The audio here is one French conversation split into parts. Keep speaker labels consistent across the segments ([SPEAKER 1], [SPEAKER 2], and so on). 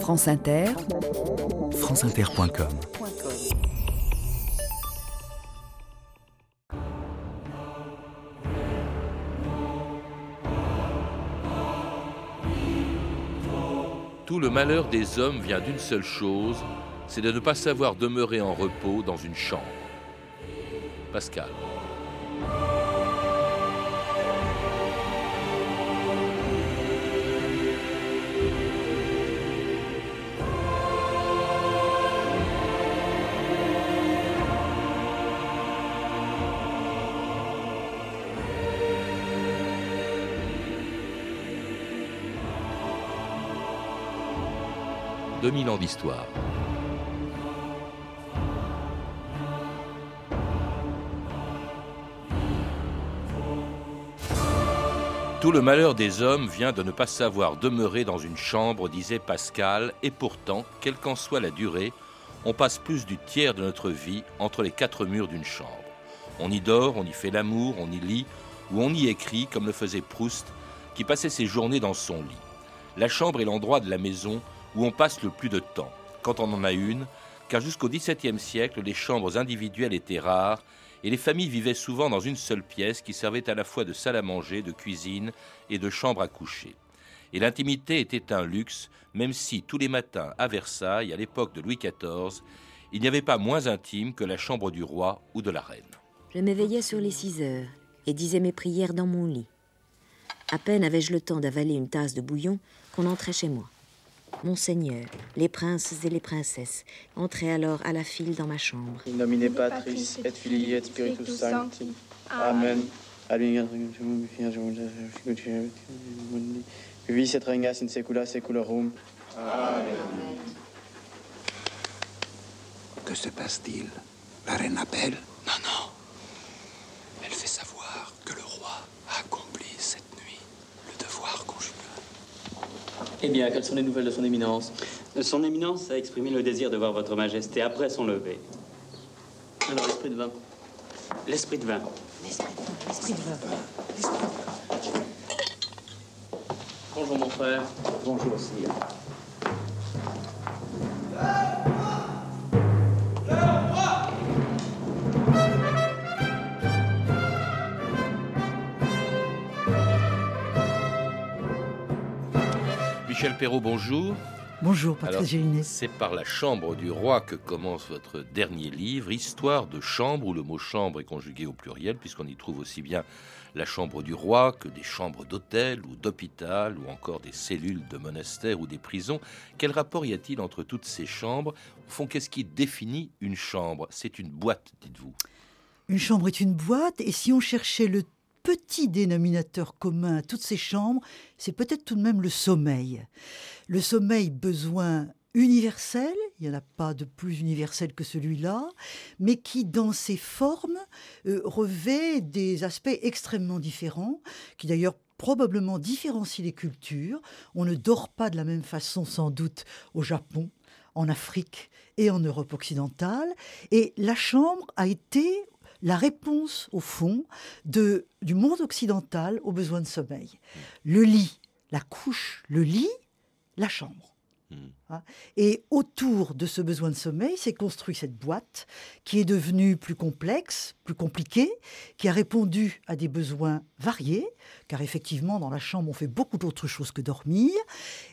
[SPEAKER 1] France Inter,
[SPEAKER 2] franceinter.com
[SPEAKER 3] Tout le malheur des hommes vient d'une seule chose, c'est de ne pas savoir demeurer en repos dans une chambre. Pascal. 2000 ans d'histoire. Tout le malheur des hommes vient de ne pas savoir demeurer dans une chambre, disait Pascal, et pourtant, quelle qu'en soit la durée, on passe plus du tiers de notre vie entre les quatre murs d'une chambre. On y dort, on y fait l'amour, on y lit, ou on y écrit, comme le faisait Proust, qui passait ses journées dans son lit. La chambre est l'endroit de la maison où on passe le plus de temps, quand on en a une, car jusqu'au XVIIe siècle, les chambres individuelles étaient rares et les familles vivaient souvent dans une seule pièce qui servait à la fois de salle à manger, de cuisine et de chambre à coucher. Et l'intimité était un luxe, même si tous les matins à Versailles, à l'époque de Louis XIV, il n'y avait pas moins intime que la chambre du roi ou de la reine.
[SPEAKER 4] Je m'éveillais sur les six heures et disais mes prières dans mon lit. À peine avais-je le temps d'avaler une tasse de bouillon qu'on entrait chez moi. Monseigneur, les princes et les princesses entraient alors à la file dans ma chambre.
[SPEAKER 5] In nomine Patris et Filii et Spiritus Sancti. Amen. Vis et regnas in secula seculorum. Amen.
[SPEAKER 6] Que se passe-t-il? La reine appelle?
[SPEAKER 7] Non, non. Elle fait savoir que le roi a accompli cette nuit le devoir conjugal.
[SPEAKER 8] Eh bien, quelles sont les nouvelles de son éminence
[SPEAKER 9] Son éminence a exprimé le désir de voir votre majesté après son lever.
[SPEAKER 8] Alors, l'esprit de vin
[SPEAKER 9] L'esprit de vin.
[SPEAKER 10] L'esprit de vin.
[SPEAKER 8] Bonjour, mon frère.
[SPEAKER 6] Bonjour, sire.
[SPEAKER 3] Michel Perrault, bonjour.
[SPEAKER 10] Bonjour, Patrice Gélinet.
[SPEAKER 3] C'est par la chambre du roi que commence votre dernier livre, Histoire de chambre, où le mot chambre est conjugué au pluriel, puisqu'on y trouve aussi bien la chambre du roi que des chambres d'hôtel ou d'hôpital, ou encore des cellules de monastères ou des prisons. Quel rapport y a-t-il entre toutes ces chambres? Au fond, qu'est-ce qui définit une chambre? C'est une boîte, dites-vous.
[SPEAKER 10] Une chambre est une boîte, et si on cherchait le petit dénominateur commun à toutes ces chambres, c'est peut-être tout de même le sommeil. Le sommeil, besoin universel, il n'y en a pas de plus universel que celui-là, mais qui, dans ses formes, euh, revêt des aspects extrêmement différents, qui d'ailleurs probablement différencient les cultures. On ne dort pas de la même façon, sans doute, au Japon, en Afrique et en Europe occidentale. Et la chambre a été la réponse, au fond, du monde occidental aux besoins de sommeil. Le lit, la couche, le lit, la chambre. Hein Et autour de ce besoin de sommeil s'est construite cette boîte qui est devenue plus complexe, plus compliquée, qui a répondu à des besoins variés, car effectivement dans la chambre on fait beaucoup d'autres choses que dormir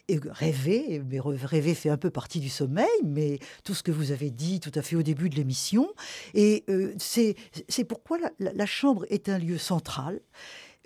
[SPEAKER 10] et rêver. Mais rêver fait un peu partie du sommeil, mais tout ce que vous avez dit tout à fait au début de l'émission. Et euh, c'est pourquoi la chambre est un lieu central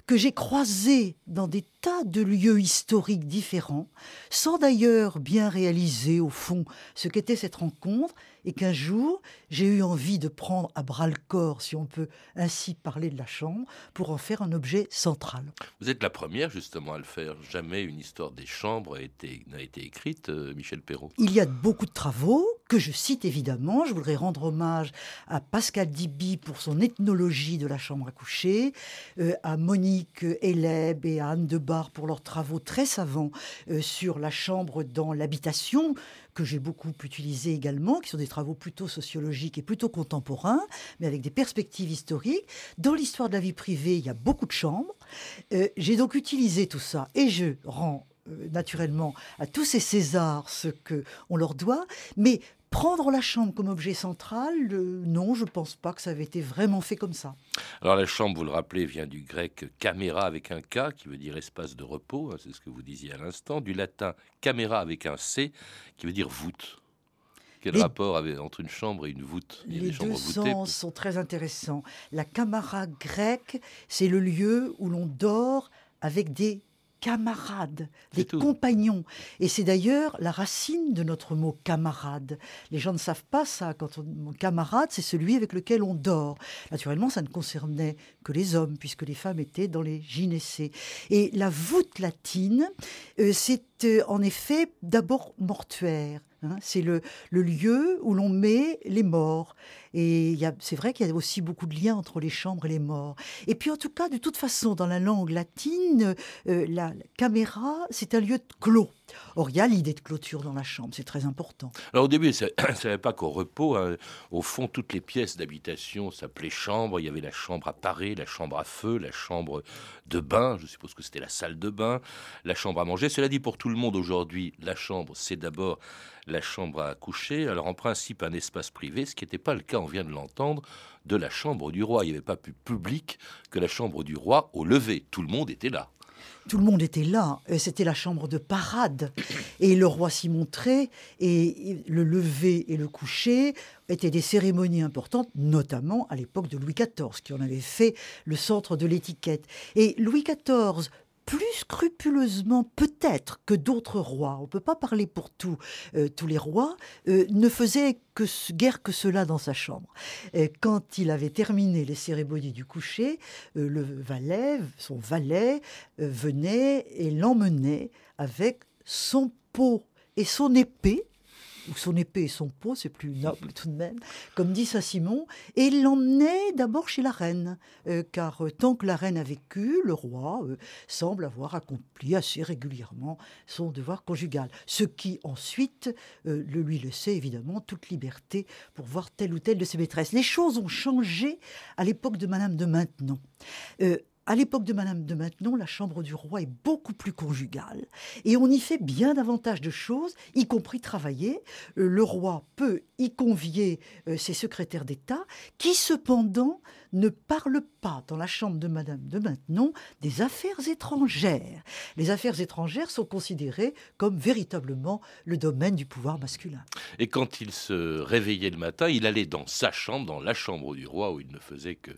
[SPEAKER 10] que j'ai croisé dans des tas de lieux historiques différents, sans d'ailleurs bien réaliser au fond ce qu'était cette rencontre, et qu'un jour j'ai eu envie de prendre à bras le corps, si on peut ainsi parler de la chambre, pour en faire un objet central.
[SPEAKER 3] Vous êtes la première justement à le faire. Jamais une histoire des chambres n'a été, été, écrite, euh, Michel Perrault.
[SPEAKER 10] Il y a beaucoup de travaux que je cite évidemment. Je voudrais rendre hommage à Pascal Diby pour son ethnologie de la chambre à coucher, euh, à Monique Eleb et à Anne Debar pour leurs travaux très savants euh, sur la chambre dans l'habitation que j'ai beaucoup utilisé également, qui sont des travaux plutôt sociologiques et plutôt contemporains, mais avec des perspectives historiques. Dans l'histoire de la vie privée, il y a beaucoup de chambres. Euh, j'ai donc utilisé tout ça et je rends naturellement à tous ces Césars ce que on leur doit, mais prendre la chambre comme objet central, euh, non, je ne pense pas que ça avait été vraiment fait comme ça.
[SPEAKER 3] Alors la chambre, vous le rappelez, vient du grec caméra avec un K, qui veut dire espace de repos, hein, c'est ce que vous disiez à l'instant, du latin caméra avec un C, qui veut dire voûte. Quel rapport avait entre une chambre et une voûte?
[SPEAKER 10] Les deux sens sont très intéressants. La camara grecque, c'est le lieu où l'on dort avec des camarades, des compagnons. Et c'est d'ailleurs la racine de notre mot camarade. Les gens ne savent pas ça. Quand on camarade, c'est celui avec lequel on dort. Naturellement, ça ne concernait que les hommes, puisque les femmes étaient dans les gynécées. Et la voûte latine, euh, c'est euh, en effet d'abord mortuaire. Hein. c'est le, lieu où l'on met les morts. Et c'est vrai qu'il y a aussi beaucoup de liens entre les chambres et les morts. Et puis en tout cas, de toute façon, dans la langue latine, euh, la, caméra, c'est un lieu clos. Or, il y a l'idée de clôture dans la chambre, c'est très important.
[SPEAKER 3] Alors au début, ça ne savait pas qu'au repos, hein, au fond, toutes les pièces d'habitation s'appelaient chambre. Il y avait la chambre à parer, la chambre à feu, la chambre de bain, je suppose que c'était la salle de bain, la chambre à manger. Cela dit, pour tout le monde aujourd'hui, la chambre, c'est d'abord la chambre à coucher. Alors en principe, un espace privé, ce qui n'était pas le cas, on vient de l'entendre, de la chambre du roi. Il n'y avait pas plus public que la chambre du roi au lever. Tout le monde était là.
[SPEAKER 10] Tout le monde était là. Euh, c'était la chambre de parade. Et le roi s'y montrait. Et le lever et le coucher étaient des cérémonies importantes, notamment à l'époque de Louis XIV, qui en avait fait le centre de l'étiquette. Et Louis XIV plus scrupuleusement peut-être que d'autres rois, on ne peut pas parler pour tous euh, tous les rois, euh, ne faisait que, guère que cela dans sa chambre. Et quand il avait terminé les cérémonies du coucher, euh, le valet, son valet, venait et l'emmenait avec son pot et son épée ou son épée et son pot, c'est plus noble tout de même, comme dit Saint-Simon, et l'emmenait d'abord chez la reine, euh, car euh, tant que la reine a vécu, le roi euh, semble avoir accompli assez régulièrement son devoir conjugal, ce qui ensuite le lui laissait évidemment toute liberté pour voir telle ou telle de ses maîtresses. Les choses ont changé à l'époque de Madame de Maintenon. À l'époque de Madame de Maintenon, la chambre du roi est beaucoup plus conjugale et on y fait bien davantage de choses, y compris travailler. Euh, le roi peut y convier euh, ses secrétaires d'État qui cependant ne parlent pas dans la chambre de Madame de Maintenon des affaires étrangères. Les affaires étrangères sont considérées comme véritablement le domaine du pouvoir masculin.
[SPEAKER 3] Et quand il se réveillait le matin, il allait dans sa chambre, dans la chambre du roi, où il ne faisait que,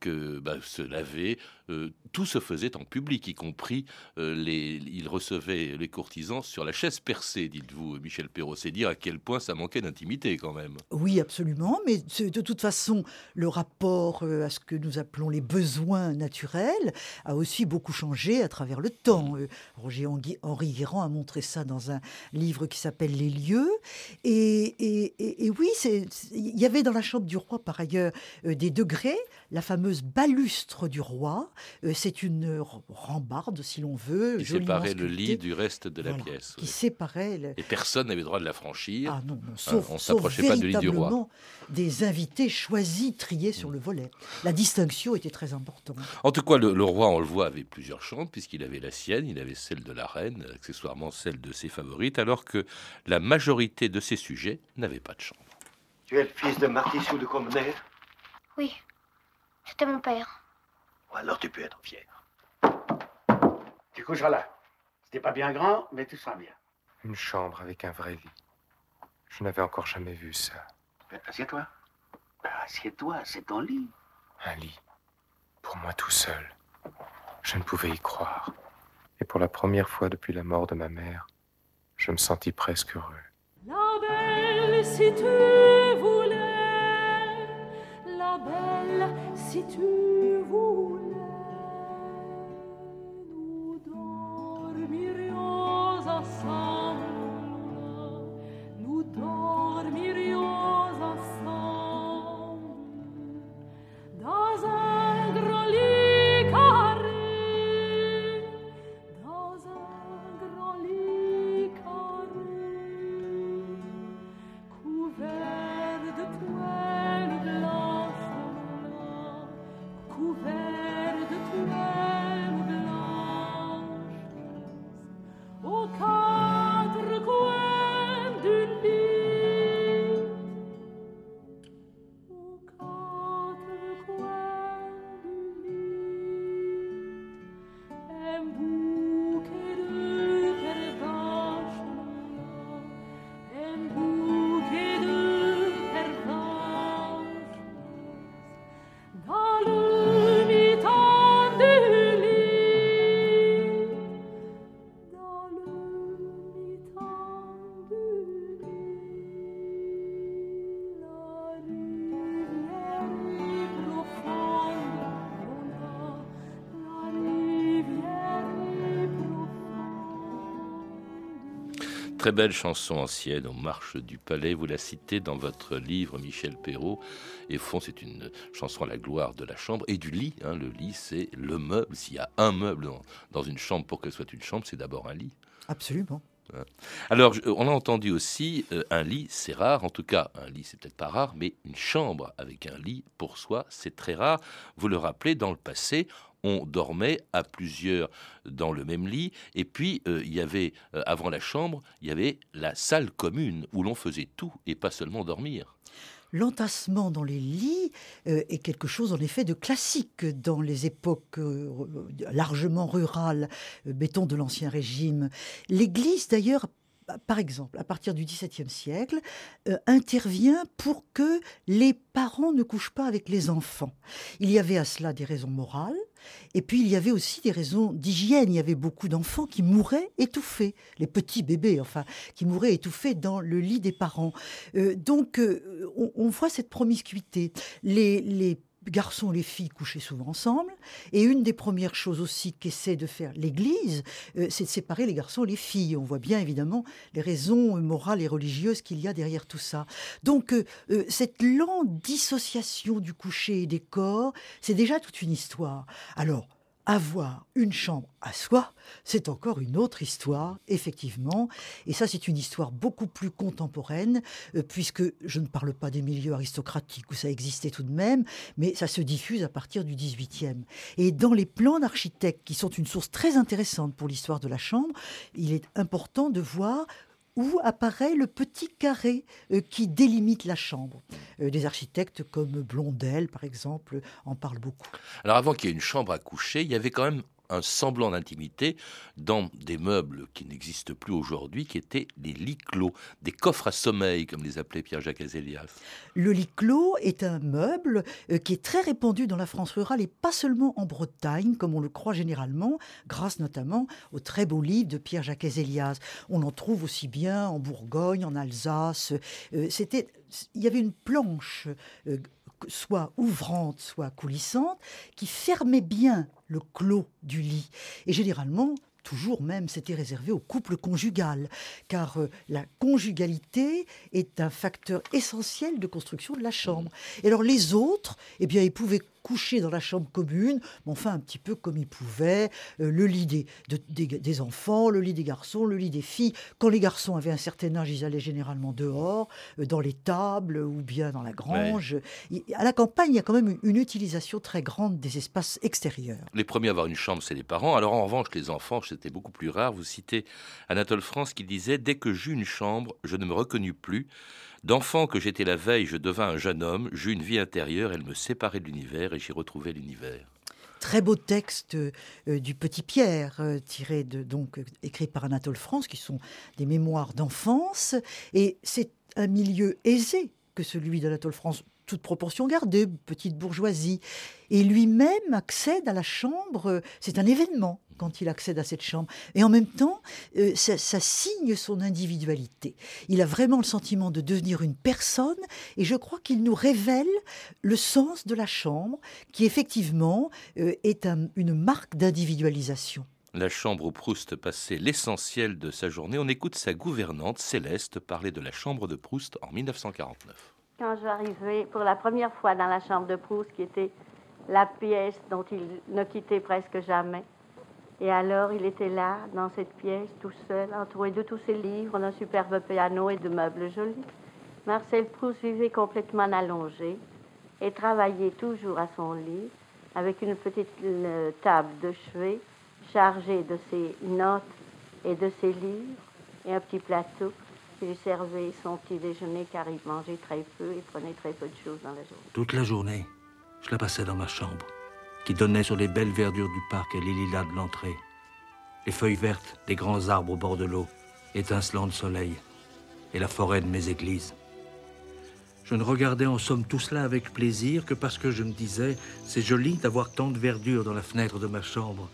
[SPEAKER 3] que bah, se laver. Euh, tout se faisait en public, y compris euh, les, il recevait les courtisans sur la chaise percée, dites-vous, Michel Perrault. C'est dire à quel point ça manquait d'intimité quand même.
[SPEAKER 10] Oui, absolument. Mais de toute façon, le rapport euh, à ce que nous appelons les besoins naturels a aussi beaucoup changé à travers le temps. Euh, Roger Henri Guérand a montré ça dans un livre qui s'appelle Les lieux. Et, et, oui, il y avait dans la chambre du roi, par ailleurs, euh, des degrés. La fameuse balustre du roi, c'est une rambarde, si l'on veut.
[SPEAKER 3] Qui séparait le lit du reste de la pièce.
[SPEAKER 10] Qui séparait.
[SPEAKER 3] Et personne n'avait le droit de la franchir.
[SPEAKER 10] Ah non, non sauf, on s'approchait pas du lit du roi. Des invités choisis, triés sur le volet. La distinction était très importante.
[SPEAKER 3] En tout cas, le, roi, on le voit, avait plusieurs chambres, puisqu'il avait la sienne, il avait celle de la reine, accessoirement celle de ses favorites, alors que la majorité de ses sujets n'avaient pas de chambre.
[SPEAKER 1] Tu es le fils de Martissou de Combener
[SPEAKER 11] Oui, c'était mon père.
[SPEAKER 1] Alors tu peux être fier.
[SPEAKER 12] Tu coucheras là. C'était pas bien grand, mais tout sera bien.
[SPEAKER 13] Une chambre avec un vrai lit. Je n'avais encore jamais vu ça.
[SPEAKER 1] Assieds-toi. Assieds-toi, c'est ton lit.
[SPEAKER 13] Un lit. Pour moi tout seul. Je ne pouvais y croire. Et pour la première fois depuis la mort de ma mère, je me sentis presque heureux.
[SPEAKER 14] La belle, si tu voulais, la belle, si tu voulais,
[SPEAKER 3] très belle chanson ancienne, On marche du palais. Vous la citez dans votre livre, Michel Perrault. Et fond, c'est une chanson à la gloire de la chambre et du lit. hein. Le lit, c'est le meuble. S'il y a un meuble dans, dans une chambre pour qu'elle soit une chambre, c'est d'abord un lit.
[SPEAKER 10] Absolument.
[SPEAKER 3] Hein. Alors, on a entendu aussi euh, un lit, c'est rare. En tout cas, un lit, c'est peut-être pas rare, mais une chambre avec un lit pour soi, c'est très rare. Vous le rappelez, dans le passé, on dormait à plusieurs dans le même lit. Et puis, euh, il y avait, euh, avant la chambre, il y avait la salle commune où l'on faisait tout et pas seulement dormir.
[SPEAKER 10] L'entassement dans les lits euh, est quelque chose en effet de classique dans les époques largement rurales, mettons de l'Ancien Régime. L'Église d'ailleurs, par exemple, à partir du XVIIe siècle, intervient pour que les parents ne couchent pas avec les enfants. Il y avait à cela des raisons morales, et puis il y avait aussi des raisons d'hygiène. Il y avait beaucoup d'enfants qui mouraient étouffés, les petits bébés, enfin, qui mouraient étouffés dans le lit des parents. Euh, donc euh, on, on voit cette promiscuité. Les, les garçons et les filles couchaient souvent ensemble. Et une des premières choses aussi qu'essaie de faire l'Église, euh, c'est de séparer les garçons et les filles. On voit bien évidemment les raisons morales et religieuses qu'il y a derrière tout ça. Donc euh, euh, cette lente dissociation du coucher et des corps, c'est déjà toute une histoire. Alors, avoir une chambre à soi, c'est encore une autre histoire, effectivement. Et ça, c'est une histoire beaucoup plus contemporaine, euh, puisque je ne parle pas des milieux aristocratiques où ça existait tout de même, mais ça se diffuse à partir du 18e. Et dans les plans d'architectes, qui sont une source très intéressante pour l'histoire de la chambre, il est important de voir où apparaît le petit carré euh, qui délimite la chambre. Euh, des architectes comme Blondel, par exemple, en parlent beaucoup.
[SPEAKER 3] Alors avant qu'il y ait une chambre à coucher, il y avait quand même un semblant d'intimité dans des meubles qui n'existent plus aujourd'hui, qui étaient les lits clos, des coffres à sommeil, comme les appelait Pierre-Jacques Azélias.
[SPEAKER 10] Le lit clos est un meuble euh, qui est très répandu dans la France rurale et pas seulement en Bretagne, comme on le croit généralement, grâce notamment au très beau livre de Pierre-Jacques Azélias. On en trouve aussi bien en Bourgogne, en Alsace. Euh, C'était, il y avait une planche. Soit ouvrante, soit coulissante, qui fermait bien le clos du lit. Et généralement, toujours même, c'était réservé au couple conjugal, car euh, la conjugalité est un facteur essentiel de construction de la chambre. Et alors les autres, eh bien, ils pouvaient coucher dans la chambre commune, mais enfin un petit peu comme ils pouvaient, euh, le lit des, de- des, des enfants, le lit des garçons, le lit des filles. Quand les garçons avaient un certain âge, ils allaient généralement dehors, euh, dans les tables ou bien dans la grange. Il- À la campagne, il y a quand même une, une utilisation très grande des espaces extérieurs.
[SPEAKER 3] Les premiers à avoir une chambre, c'est les parents. Alors en revanche, les enfants, c'était beaucoup plus rare. Vous citez Anatole France qui disait Dès que j'eus une chambre, je ne me reconnus plus. D'enfant que j'étais la veille, je devins un jeune homme. J'eus une vie intérieure, elle me séparait de l'univers et j'y retrouvais l'univers.
[SPEAKER 10] Très beau texte euh, du Petit Pierre, euh, tiré de, donc euh, écrit par Anatole France, qui sont des mémoires d'enfance. Et c'est un milieu aisé que celui d'Anatole France, toute proportion gardée, petite bourgeoisie. Et lui-même accède à la chambre, euh, c'est un événement quand il accède à cette chambre. Et en même temps, euh, ça, ça signe son individualité. Il a vraiment le sentiment de devenir une personne, et je crois qu'il nous révèle le sens de la chambre, qui effectivement euh, est un- une marque d'individualisation.
[SPEAKER 3] La chambre où Proust passait l'essentiel de sa journée. On écoute sa gouvernante, Céleste, parler de la chambre de Proust en 1949.
[SPEAKER 15] Quand j'arrivais pour la première fois dans la chambre de Proust, qui était la pièce dont il ne quittait presque jamais. Et alors, il était là, dans cette pièce, tout seul, entouré de tous ses livres, d'un superbe piano et de meubles jolis. Marcel Proust vivait complètement allongé et travaillait toujours à son lit, avec une petite euh, table de chevet chargée de ses notes et de ses livres, et un petit plateau qui lui servait son petit déjeuner, car il mangeait très peu et prenait très peu de choses dans la journée.
[SPEAKER 16] Toute la journée, je la passais dans ma chambre, qui donnait sur les belles verdures du parc et les lilas de l'entrée. Les feuilles vertes des grands arbres au bord de l'eau, étincelant de soleil, et la forêt de mes églises. Je ne regardais en somme tout cela avec plaisir que parce que je me disais, c'est joli d'avoir tant de verdure dans la fenêtre de ma chambre.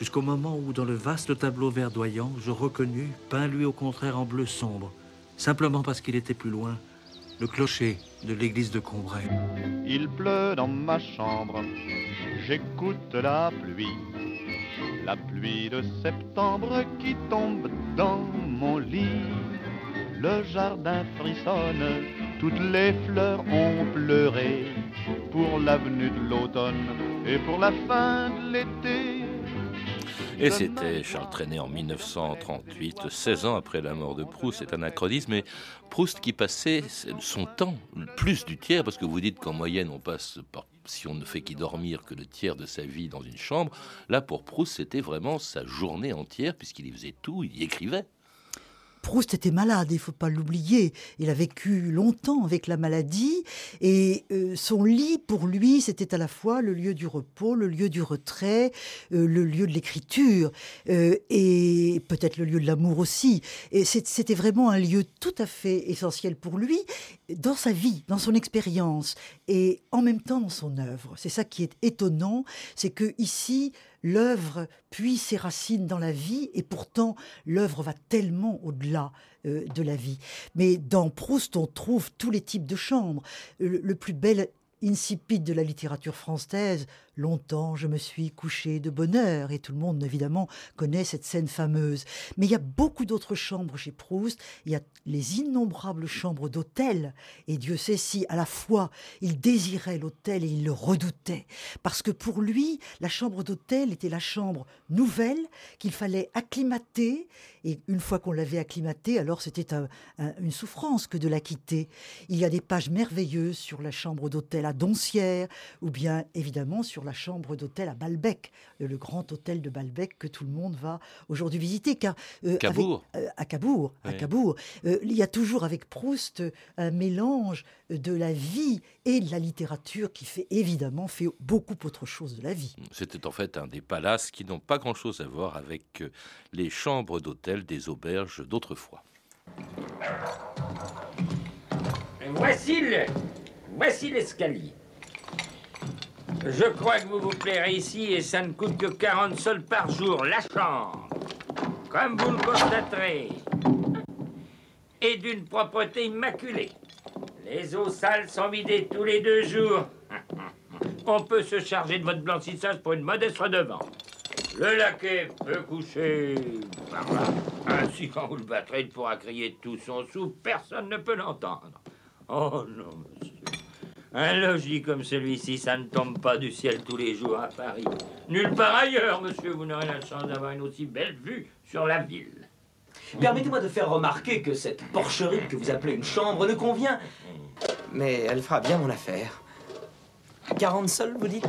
[SPEAKER 16] Jusqu'au moment où, dans le vaste tableau verdoyant, je reconnus, peint lui au contraire en bleu sombre, simplement parce qu'il était plus loin, le clocher de l'église de Combray.
[SPEAKER 17] Il pleut dans ma chambre, j'écoute la pluie, la pluie de septembre qui tombe dans mon lit, le jardin frissonne, toutes les fleurs ont pleuré pour l'avenue de l'automne et pour la fin de l'été.
[SPEAKER 3] Et c'était Charles Trenet en 1938, 16 ans après la mort de Proust. C'est anachronisme, mais Proust qui passait son temps, plus du tiers, parce que vous dites qu'en moyenne on passe, si on ne fait qu'y dormir, que le tiers de sa vie dans une chambre. Là, pour Proust, c'était vraiment sa journée entière, puisqu'il y faisait tout, il y écrivait.
[SPEAKER 10] Proust était malade, il faut pas l'oublier. Il a vécu longtemps avec la maladie et euh, son lit, pour lui, c'était à la fois le lieu du repos, le lieu du retrait, euh, le lieu de l'écriture euh, et peut-être le lieu de l'amour aussi. Et c'était vraiment un lieu tout à fait essentiel pour lui dans sa vie, dans son expérience et en même temps dans son œuvre. C'est ça qui est étonnant, c'est que ici, l'œuvre puise ses racines dans la vie et pourtant l'œuvre va tellement au-delà euh, de la vie. Mais dans Proust, on trouve tous les types de chambres. le plus bel insipide de la littérature française, longtemps je me suis couché de bonne heure, et tout le monde évidemment connaît cette scène fameuse. Mais il y a beaucoup d'autres chambres chez Proust, il y a les innombrables chambres d'hôtel, et Dieu sait si à la fois il désirait l'hôtel et il le redoutait, parce que pour lui, la chambre d'hôtel était la chambre nouvelle qu'il fallait acclimater, et une fois qu'on l'avait acclimatée, alors c'était une souffrance que de la quitter. Il y a des pages merveilleuses sur la chambre d'hôtel à Doncières, ou bien évidemment sur la chambre d'hôtel à Balbec, le grand hôtel de Balbec que tout le monde va aujourd'hui visiter. Car,
[SPEAKER 3] euh, Cabourg.
[SPEAKER 10] Euh, à Cabourg. À Cabourg. Euh, il y a toujours avec Proust un mélange de la vie et de la littérature qui fait évidemment fait beaucoup autre chose de la vie.
[SPEAKER 3] C'était en fait un des palaces qui n'ont pas grand-chose à voir avec les chambres d'hôtel des auberges d'autrefois.
[SPEAKER 18] Voici le, voici l'escalier. Je crois que vous vous plairez ici et ça ne coûte que 40 sols par jour, la chambre. Comme vous le constaterez. Et d'une propreté immaculée. Les eaux sales sont vidées tous les deux jours. On peut se charger de votre blanchissage pour une modeste redevance. Le laquais peut coucher par là. Ainsi, quand vous le battrez, il pourra crier tout son sou. Personne ne peut l'entendre. Oh non, monsieur. Un logis comme celui-ci, ça ne tombe pas du ciel tous les jours à Paris. Nulle part ailleurs, monsieur, vous n'aurez la chance d'avoir une aussi belle vue sur la ville.
[SPEAKER 19] Permettez-moi de faire remarquer que cette porcherie que vous appelez une chambre ne convient. Mais elle fera bien mon affaire. 40 sols, vous dites?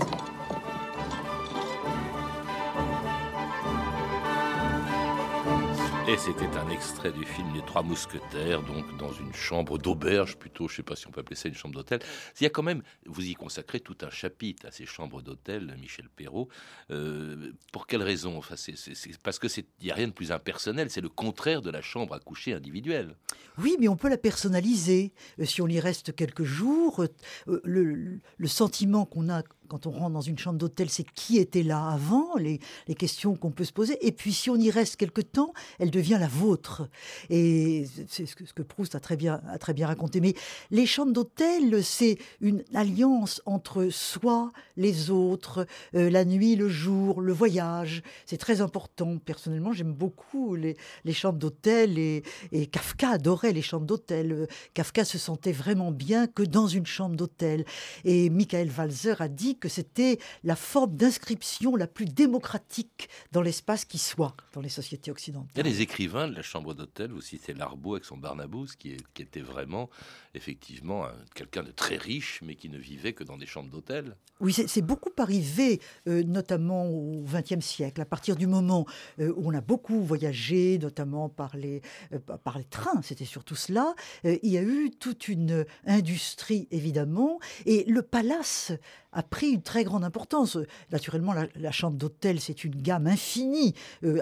[SPEAKER 3] C'était un extrait du film Les Trois Mousquetaires, donc dans une chambre d'auberge plutôt, je ne sais pas si on peut appeler ça une chambre d'hôtel. Il y a quand même, vous y consacrez tout un chapitre à ces chambres d'hôtel, Michel Perrault. Euh, pour quelle raison? Enfin, c'est, Parce que il n'y a rien de plus impersonnel, c'est le contraire de la chambre à coucher individuelle.
[SPEAKER 10] Oui, mais on peut la personnaliser. Euh, si on y reste quelques jours, euh, le, le sentiment qu'on a quand on rentre dans une chambre d'hôtel, c'est qui était là avant, les, questions qu'on peut se poser. Et puis si on y reste quelque temps, elle devient la vôtre. Et c'est ce que, Proust a très, bien, a très bien raconté. Mais les chambres d'hôtel, c'est une alliance entre soi, les autres, euh, la nuit, le jour, le voyage. C'est très important. Personnellement, j'aime beaucoup les, chambres d'hôtel et, et, Kafka adorait les chambres d'hôtel. Kafka se sentait vraiment bien que dans une chambre d'hôtel. Et Michael Walzer a dit que c'était la forme d'inscription la plus démocratique dans l'espace qui soit dans les sociétés occidentales.
[SPEAKER 3] Il y a les écrivains de la chambre d'hôtel, vous citez Larbeau avec son Barnabous, qui, qui était vraiment, effectivement, quelqu'un de très riche, mais qui ne vivait que dans des chambres d'hôtel.
[SPEAKER 10] Oui, c'est beaucoup arrivé, euh, notamment au XXe siècle, à partir du moment euh, où on a beaucoup voyagé, notamment par les, euh, par les trains, c'était surtout cela. il y a eu toute une industrie, évidemment, et le palace a pris une très grande importance. Naturellement, la, chambre d'hôtel, c'est une gamme infinie euh,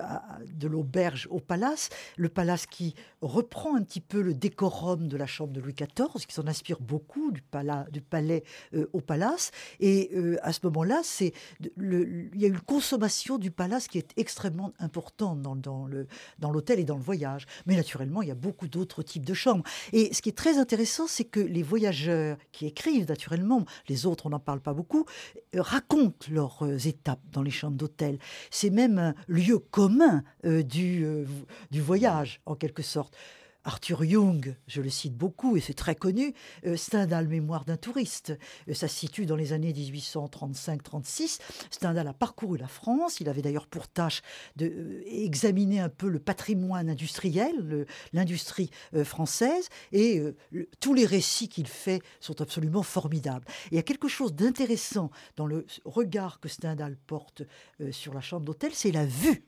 [SPEAKER 10] de l'auberge au palace. Le palace qui reprend un petit peu le décorum de la chambre de Louis XIV, qui s'en inspire beaucoup du, du palais euh, au palace. Et euh, à ce moment-là, c'est il y a une consommation du palace qui est extrêmement importante dans, dans l'hôtel et dans le voyage. Mais naturellement, il y a beaucoup d'autres types de chambres. Et ce qui est très intéressant, c'est que les voyageurs qui écrivent, naturellement, les autres, on n'en parle pas beaucoup, racontent leurs euh, étapes dans les chambres d'hôtel. C'est même un lieu commun euh, euh, du voyage, en quelque sorte. Arthur Young, je le cite beaucoup et c'est très connu, euh, Stendhal, Mémoire d'un touriste. Euh, ça se situe dans les années 1835-36. Stendhal a parcouru la France. Il avait d'ailleurs pour tâche d'examiner un peu le patrimoine industriel, l'industrie euh, française. Et euh, tous les récits qu'il fait sont absolument formidables. Il y a quelque chose d'intéressant dans le regard que Stendhal porte euh, sur la chambre d'hôtel, c'est la vue.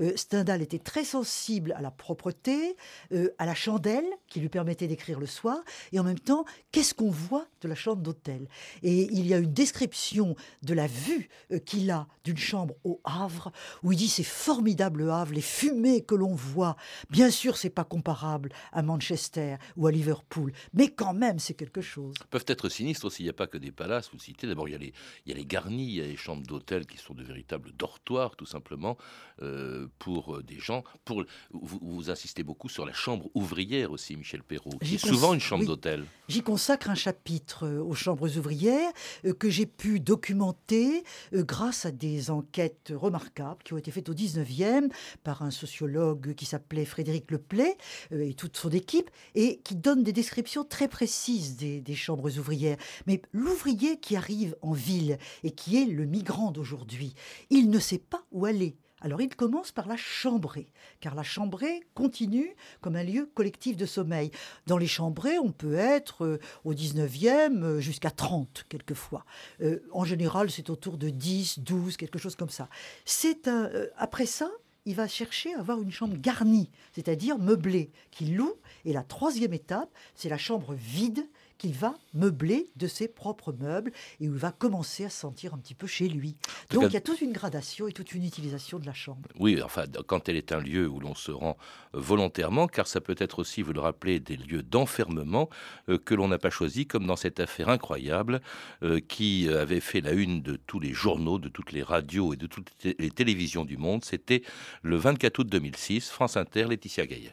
[SPEAKER 10] Euh, Stendhal était très sensible à la propreté, euh, à la chandelle qui lui permettait d'écrire le soir, et en même temps, qu'est-ce qu'on voit de la chambre d'hôtel? Et il y a une description de la vue euh, qu'il a d'une chambre au Havre, où il dit c'est formidable le Havre, les fumées que l'on voit. Bien sûr, c'est pas comparable à Manchester ou à Liverpool, mais quand même, c'est quelque chose.
[SPEAKER 3] peuvent être sinistres aussi. Il n'y a pas que des palaces, vous le citez. D'abord, il y a les garnis, il y a les chambres d'hôtel qui sont de véritables dortoirs, tout simplement, euh, pour euh, des gens. Pour, vous, vous insistez beaucoup sur la chambre ouvrière aussi, Michel Perrault, qui est souvent une chambre
[SPEAKER 10] oui.
[SPEAKER 3] d'hôtel.
[SPEAKER 10] J'y consacre un chapitre euh, aux chambres ouvrières que j'ai pu documenter grâce à des enquêtes remarquables qui ont été faites au 19e par un sociologue qui s'appelait Frédéric Leplay et toute son équipe et qui donne des descriptions très précises des, des chambres ouvrières. Mais l'ouvrier qui arrive en ville et qui est le migrant d'aujourd'hui, il ne sait pas où aller. Alors il commence par la chambrée, car la chambrée continue comme un lieu collectif de sommeil. Dans les chambrées, on peut être euh, au 19e euh, jusqu'à 30 quelquefois. Euh, en général, c'est autour de 10, 12, quelque chose comme ça. C'est un, après ça, il va chercher à avoir une chambre garnie, c'est-à-dire meublée, qu'il loue. Et la troisième étape, c'est la chambre vide qu'il va meubler de ses propres meubles et où il va commencer à se sentir un petit peu chez lui. Donc
[SPEAKER 3] cas-
[SPEAKER 10] il y a toute une gradation et toute une utilisation de la chambre.
[SPEAKER 3] Oui, enfin, quand elle est un lieu où l'on se rend euh, volontairement, car ça peut être aussi, vous le rappelez, des lieux d'enfermement euh, que l'on n'a pas choisi, comme dans cette affaire incroyable euh, qui avait fait la une de tous les journaux, de toutes les radios et de toutes les télévisions du monde. C'était le 24 août 2006, France Inter, Laetitia Gaillet.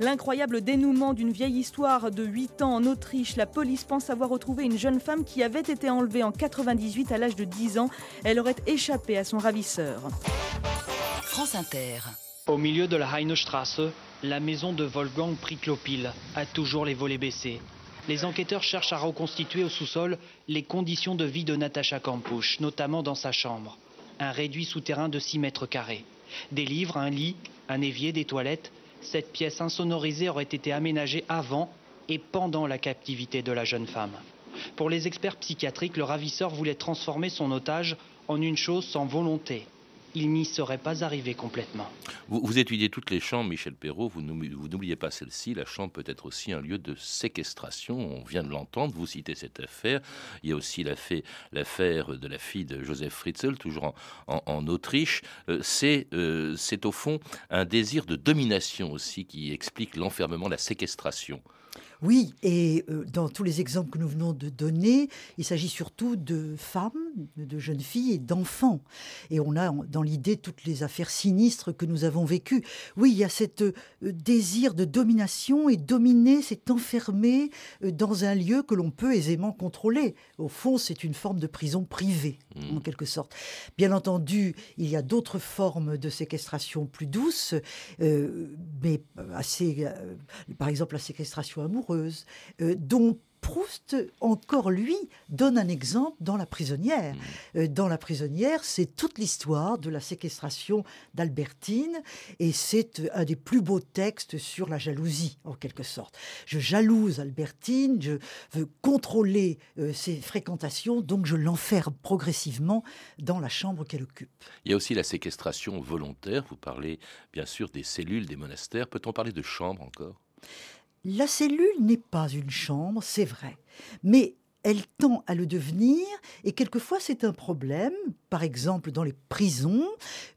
[SPEAKER 20] L'incroyable dénouement d'une vieille histoire de 8 ans en Autriche. La police pense avoir retrouvé une jeune femme qui avait été enlevée en 98 à l'âge de 10 ans. Elle aurait échappé à son ravisseur.
[SPEAKER 21] France Inter.
[SPEAKER 22] Au milieu de la Heinestrasse, la maison de Wolfgang Priklopil a toujours les volets baissés. Les enquêteurs cherchent à reconstituer au sous-sol les conditions de vie de Natacha Kampusch, notamment dans sa chambre. Un réduit souterrain de 6 mètres carrés. Des livres, un lit, un évier, des toilettes. Cette pièce insonorisée aurait été aménagée avant et pendant la captivité de la jeune femme. Pour les experts psychiatriques, le ravisseur voulait transformer son otage en une chose sans volonté. Il n'y serait pas arrivé complètement.
[SPEAKER 3] Vous, étudiez toutes les chambres, Michel Perrault, vous n'oubli- vous n'oubliez pas celle-ci. La chambre peut être aussi un lieu de séquestration. On vient de l'entendre, vous citez cette affaire. Il y a aussi l'affaire, de la fille de Joseph Fritzl, toujours en, Autriche. Euh, euh, c'est au fond un désir de domination aussi qui explique l'enfermement, la séquestration.
[SPEAKER 10] Oui, et euh, dans tous les exemples que nous venons de donner, il s'agit surtout de femmes, de jeunes filles et d'enfants. Et on a dans l'idée toutes les affaires sinistres que nous avons vécues. Oui, il y a cet désir de domination et dominer, c'est enfermer euh, dans un lieu que l'on peut aisément contrôler. Au fond, c'est une forme de prison privée, en quelque sorte. Bien entendu, il y a d'autres formes de séquestration plus douces, euh, mais assez, euh, par exemple la séquestration amoureuse, euh, dont Proust, encore lui, donne un exemple dans La prisonnière. Euh, dans La prisonnière, c'est toute l'histoire de la séquestration d'Albertine, et c'est euh, un des plus beaux textes sur la jalousie, en quelque sorte. Je jalouse Albertine, je veux contrôler euh, ses fréquentations, donc je l'enferme progressivement dans la chambre qu'elle occupe.
[SPEAKER 3] Il y a aussi la séquestration volontaire. Vous parlez bien sûr des cellules, des monastères. Peut-on parler de chambres encore?
[SPEAKER 10] La cellule n'est pas une chambre, c'est vrai, mais elle tend à le devenir, et quelquefois c'est un problème par exemple, dans les prisons,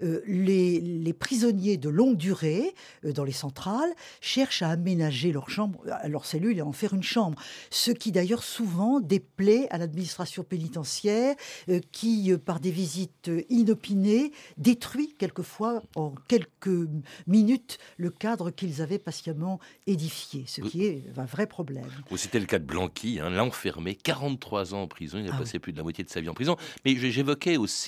[SPEAKER 10] euh, les, les, prisonniers de longue durée, euh, dans les centrales, cherchent à aménager leur chambre, leur cellule et à en faire une chambre. Ce qui d'ailleurs souvent déplaît à l'administration pénitentiaire, euh, qui, par des visites inopinées, détruit quelquefois en quelques minutes le cadre qu'ils avaient patiemment édifié, ce qui est un vrai problème.
[SPEAKER 3] C'était le cas de Blanqui, hein, l'enfermé, 43 ans en prison, il a ah passé plus de la moitié de sa vie en prison. Mais j'évoquais aussi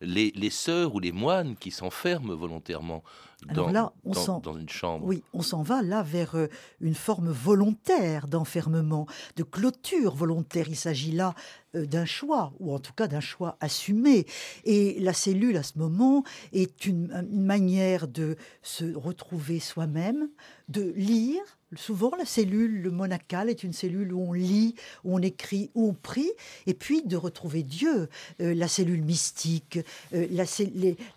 [SPEAKER 3] les, les sœurs ou les moines qui s'enferment volontairement dans, là, on dans, une chambre.
[SPEAKER 10] Oui, on s'en va là vers euh, une forme volontaire d'enfermement, de clôture volontaire. Il s'agit là euh, d'un choix, ou en tout cas d'un choix assumé. Et la cellule, à ce moment, est une manière de se retrouver soi-même, de lire, Souvent, la cellule le monacale est une cellule où on lit, où on écrit, où on prie, et puis de retrouver Dieu. Euh, la cellule mystique, euh, la,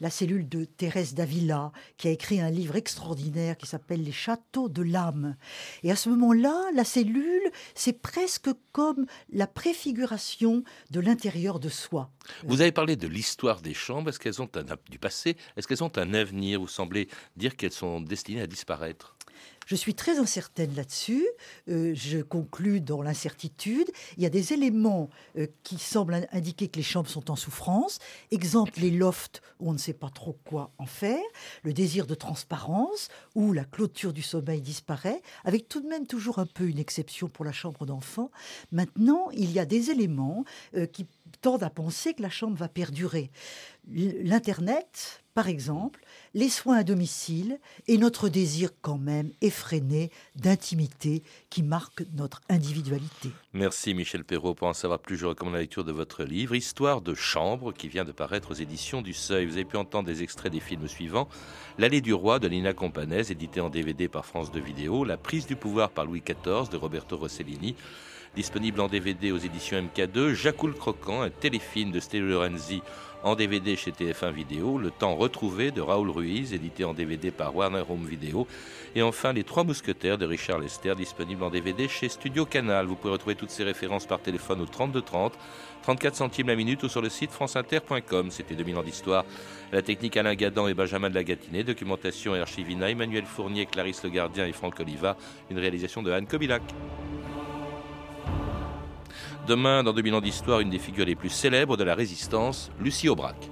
[SPEAKER 10] la, cellule de Thérèse d'Avila, qui a écrit un livre extraordinaire qui s'appelle Les châteaux de l'âme. Et à ce moment-là, la cellule, c'est presque comme la préfiguration de l'intérieur de soi.
[SPEAKER 3] Vous avez parlé de l'histoire des chambres. Est-ce qu'elles ont un, du passé? Est-ce qu'elles ont un avenir? Vous semblez dire qu'elles sont destinées à disparaître
[SPEAKER 10] je suis très incertaine là-dessus. Euh, je conclus dans l'incertitude. Il y a des éléments euh, qui semblent indiquer que les chambres sont en souffrance. Exemple, les lofts où on ne sait pas trop quoi en faire. Le désir de transparence où la clôture du sommeil disparaît, avec tout de même toujours un peu une exception pour la chambre d'enfant. Maintenant, il y a des éléments euh, qui tendent à penser que la chambre va perdurer. L'Internet, par exemple, les soins à domicile et notre désir quand même effréné d'intimité qui marque notre individualité.
[SPEAKER 3] Merci Michel Perrault. Pour en savoir plus, je recommande la lecture de votre livre Histoire de chambre qui vient de paraître aux éditions du Seuil. Vous avez pu entendre des extraits des films suivants L'allée du roi de Nina Companès, édité en DVD par France de Vidéo, La prise du pouvoir par Louis XIV de Roberto Rossellini, disponible en DVD aux éditions MK2, Jacques le Croquant, un téléfilm de Stéphane Lorenzi en DVD chez TF1 Vidéo, Le Temps retrouvé de Raoul Ruiz, édité en DVD par Warner Home Video, et enfin Les Trois Mousquetaires de Richard Lester, disponible en DVD chez Studio Canal. Vous pouvez retrouver toutes ces références par téléphone au 32 30, 34 centimes la minute ou sur le site franceinter.com. C'était 2000 ans d'histoire. La technique Alain Gadan et Benjamin de la Gatinet, documentation et archivina Emmanuel Fournier, Clarisse Le Gardien et Franck Oliva, une réalisation de Anne Kobilac. Demain, dans 2000 ans d'histoire, une des figures les plus célèbres de la résistance, Lucie Aubrac.